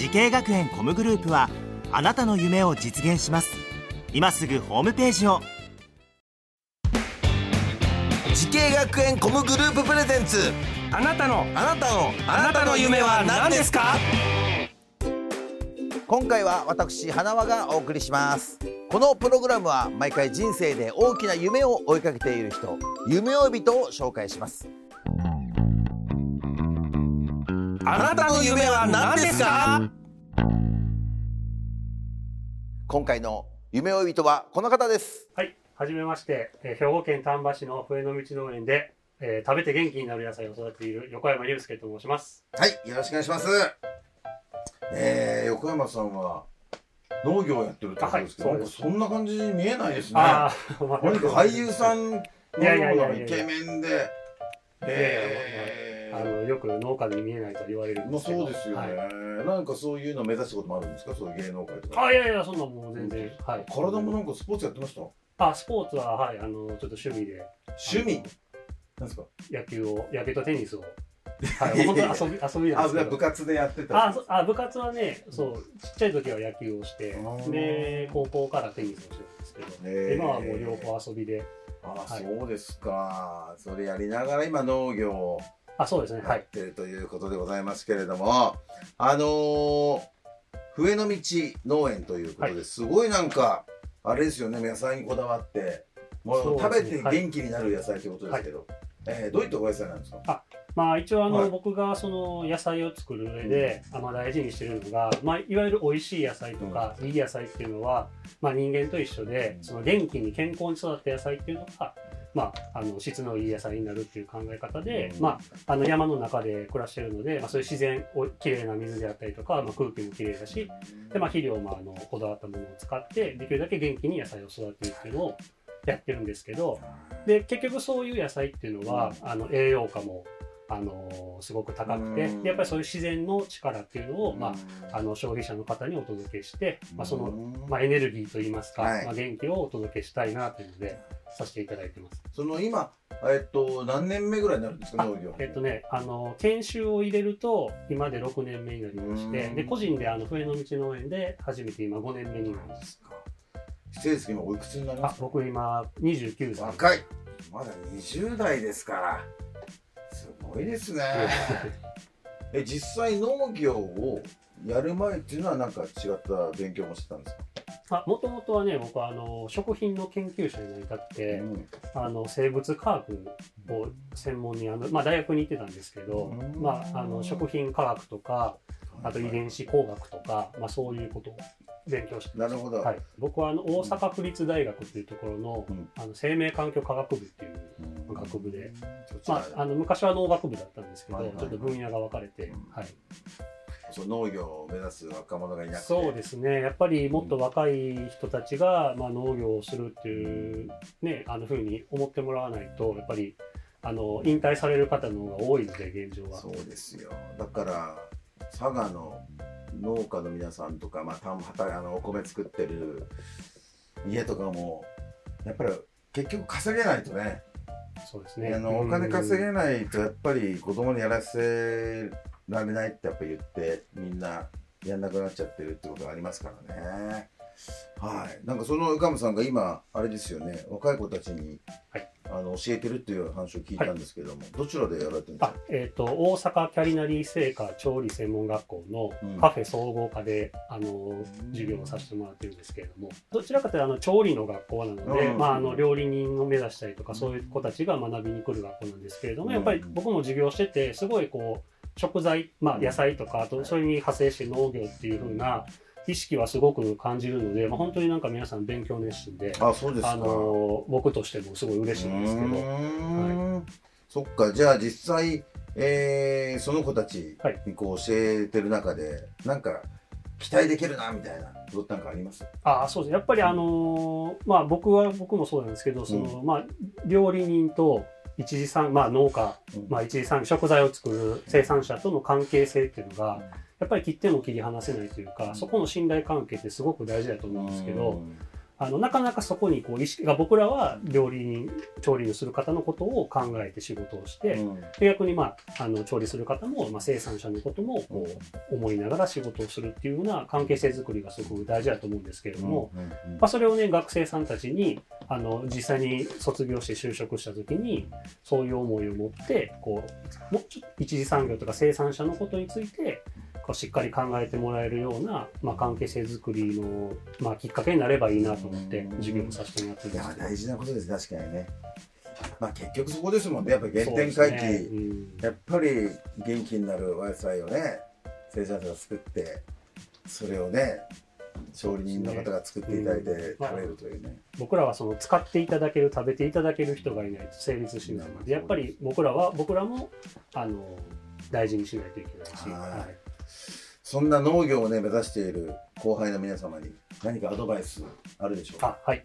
滋慶学園 COMグループはあなたの夢を実現します。今すぐホームページを。滋慶学園 COMグループプレゼンツ。あなたのあなたのあなたの夢は何ですか？今回は私花輪がお送りします。このプログラムは毎回人生で大きな夢を追いかけている人夢追い人を紹介しますあなたの夢は何ですか？今回の夢追い人はこの方ですはい、はじめまして、えー兵庫県丹波市の笛の道農園で、えー食べて元気になる野菜を育てている横山祐介と申します。はい、よろしくお願いします。えー、横山さんは農業をやってるってことですけど、はいそんかそんな感じに見えないですね。あ 俳優さんのよういやいやいやいやなイケメンで、えあのよく農家に見えないと言われるんまあですけど。そうですよね、はいなんかそういうのを目指したこともあるんですか、そういう芸能界とか。あいやいや、そんなもう全然。はい。体もなんかスポーツやってました？あ、スポーツは、はい、あの、ちょっと趣味で趣味？なんですか？野球を、野球とテニスを。はい、本当に遊び、遊びなんあ、ですけど。部活でやってた？あそあ部活はね、そう、ちっちゃい時は野球をしてで、高校からテニスをしてるんですけど、今はもう両方遊びで、あ、はいそうですか。それやりながら今農業をあ、そうですね、はい。やってるということでございますけれども、あのー、笛の道農園ということで、はい。すごいなんか、あれですよね、野菜にこだわって、もう食べて元気になる野菜ということですけど、えーどういったお野菜なんですか？まあ一応あの、はい。僕がその野菜を作る上で、あまあ大事にしてるのが、まあ、いわゆる美味しい野菜とか、いい野菜っていうのは、まあ、人間と一緒で、その元気に健康に育った野菜っていうのが、まあ、あの質のいい野菜になるっていう考え方で、うん。まあ、あの山の中で暮らしてるので、まあ、そういう自然おきれいな水であったりとか、まあ、空気もきれいだしで、まあ、肥料もあのこだわったものを使ってできるだけ元気に野菜を育てるっていうのをやってるんですけどで結局そういう野菜っていうのは、あの栄養価もあのすごく高くてやっぱりそういう自然の力っていうのを、まあ、あの消費者の方にお届けして、まあ、その、まあ、エネルギーといいますか、はいまあ、元気をお届けしたいなというのでさせていただいてます。その今、えっと、何年目ぐらいになるんですか、あ農業？えっとね、あの研修を入れると今で6年目になりましてうんで個人であの笛の道農園で初めて今5年目になります失礼ですけど、今おいくつになりますか？あ僕今29歳若い。まだ20代ですから。すごいですね。え、実際農業をやる前っていうのはなんか違った勉強もしてたんですか？あもともとはね僕はあの食品の研究者になりたくて、うん。あの生物科学を専門にあの、まあ、大学に行ってたんですけど、うん。まあ、あの食品科学とかあと遺伝子工学とか、まあ、そういうことを勉強してなるほど。はい、僕はあの大阪府立大学っていうところの,、うん。あの生命環境科学部っていううん。学部で、まあ、あの昔は農学部だったんですけど、はいはいはい。ちょっと分野が分かれて、うん。はい、そう農業を目指す若者がいなくて。そうですね。やっぱりもっと若い人たちが、まあ、農業をするっていう、ね、あのふうに思ってもらわないとやっぱりあの引退される方の方が多いので現状は。そうですよ。だから佐賀の農家の皆さんとか、まあ、田んぼ畑あのお米作ってる家とかもやっぱり結局稼げないとね。そうですね。あのお金稼げないとやっぱり子供にやらせられないってやっぱ言ってみんなやんなくなっちゃってるってことがありますからね。はい、なんかその岡本さんが今あれですよね。若い子たちに、はいあの教えてるっていう話を聞いたんですけども、どちらでやられてるんですあか、えー、と大阪キャリナリー製菓調理専門学校のうんカフェ総合科で、あの授業をさせてもらってるんですけれどもどちらかというとあの調理の学校なので、うん。まあ、あの料理人を目指したりとかそういう子たちが学びに来る学校なんですけれども、うん。やっぱり僕も授業しててすごいこう食材、まあ、野菜とかあとそれに派生して農業っていう風な意識はすごく感じるので、まあ、本当になんか皆さん勉強熱心で。あそうですか。あの僕としてもすごい嬉しいんですけど、うーん。そっか。じゃあ実際、えーその子たちにこう教えてる中で、なんか期待できるなみたいなことなんかあります？ああそうです。やっぱりあのーまあ僕は僕もそうなんですけどその、まあ料理人と一次産まあ農家、うん。まあ一次産食材を作る生産者との関係性っていうのが、やっぱり切っても切り離せないというか、そこの信頼関係ってすごく大事だと思うんですけど、あのなかなかそこにこう意識が僕らは料理人調理をする方のことを考えて仕事をして、うん。で逆に、まあ、あの調理する方も、まあ、生産者のこともこう思いながら仕事をするっていうような関係性づくりがすごく大事だと思うんですけれども、うんうん。まあ、それをね学生さんたちにあの実際に卒業して就職した時にそういう思いを持ってこうもうちょっと一次産業とか生産者のことについてこうしっかり考えてもらえるような、まあ、関係性づくりの、まあ、きっかけになればいいなと思ってうん。授業をさせてもらっていや。大事なことです確かにね。まあ結局そこですもんね。やっぱり原点回帰、ねうん。やっぱり元気になるお野菜をね生産者が作ってそれをね調理人の方が作っていただいてうん。食べるというね、僕らはその使っていただける食べていただける人がいないと成立しないのでやっぱり僕らは僕らもあの大事にしないといけないし、はい。はいそんな農業をね目指している後輩の皆様に何かアドバイスあるでしょうか？あはい。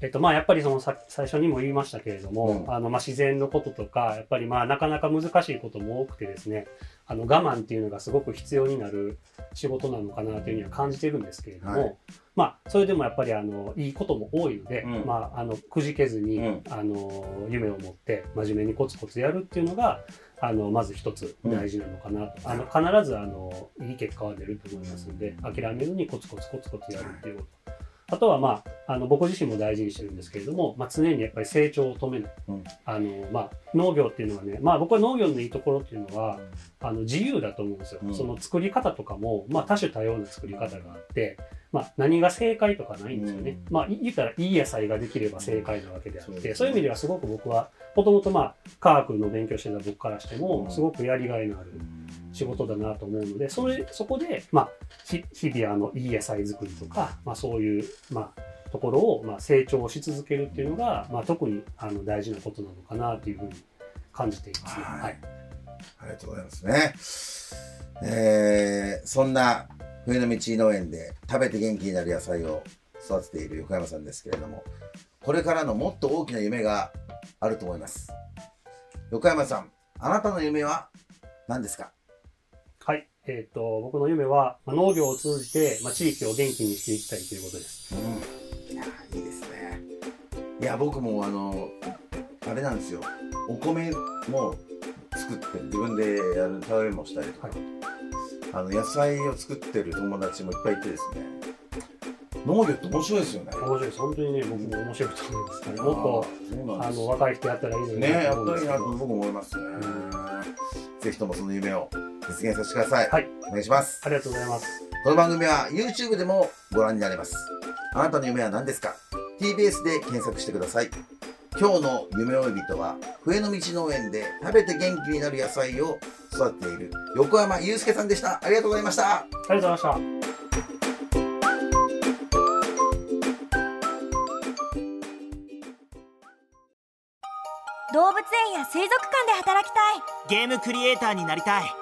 えっとまあ、やっぱりそのさ最初にも言いましたけれども、うん。あのまあ自然のこととかやっぱりまあなかなか難しいことも多くてですねあの我慢っていうのがすごく必要になる仕事なのかなというふうには感じてるんですけれども、はい。まあそれでもやっぱりあのいいことも多いので、うん。まあ、あのくじけずに、うん。あの夢を持って真面目にコツコツやるっていうのがあのまず一つ大事なのかなと、あの必ずあのいい結果は出ると思いますので諦めずにコツコツコツコツやるっていうこと。あとは、まあ、あの僕自身も大事にしてるんですけれども、まあ、常にやっぱり成長を止めない、うん。あのまあ、農業っていうのはね、まあ、僕は農業のいいところっていうのはあの自由だと思うんですよ、うん。その作り方とかも、まあ、多種多様な作り方があって、まあ、何が正解とかないんですよね、うん。まあ、い言ったらいい野菜ができれば正解なわけであって、そうですね。そういう意味ではすごく僕はもともとまあ科学の勉強してた僕からしてうん。もすごくやりがいのある仕事だなと思うのでそれそこで、まあ、ひ日々あのいい野菜作りとか、まあ、そういう、まあ、ところを、まあ、成長し続けるっていうのが、まあ、特にあの大事なことなのかなというふうに感じていますね。はいはいありがとうございますね。えー、そんな冬の道農園で食べて元気になる野菜を育てている横山さんですけれども、これからのもっと大きな夢があると思います。横山さん、あなたの夢は何ですか？はいえー、と僕の夢は、まあ、農業を通じて、まあ、地域を元気にしていきたいということです。うん。いや、いいですね。いや、僕もあの、あれなんですよ。お米も作って自分でやる食べもしたりとか、はいあの野菜を作ってる友達もいっぱいいてですね。農業って面白いですよね。面白いです本当にね僕も面白いと思います、ね、もっとあの若い人やったらいいのにねやったらいいなと僕も思いますね。ぜひともその夢を実現させてください。はいお願いします。ありがとうございます。この番組は YouTube でもご覧になれます。あなたの夢は何ですか ?TBS で検索してください。今日の夢追い人は、笛の道農園で食べて元気になる野菜を育てている横山祐介さんでした。ありがとうございました。ありがとうございました。動物園や水族館で働きたいゲームクリエイターになりたい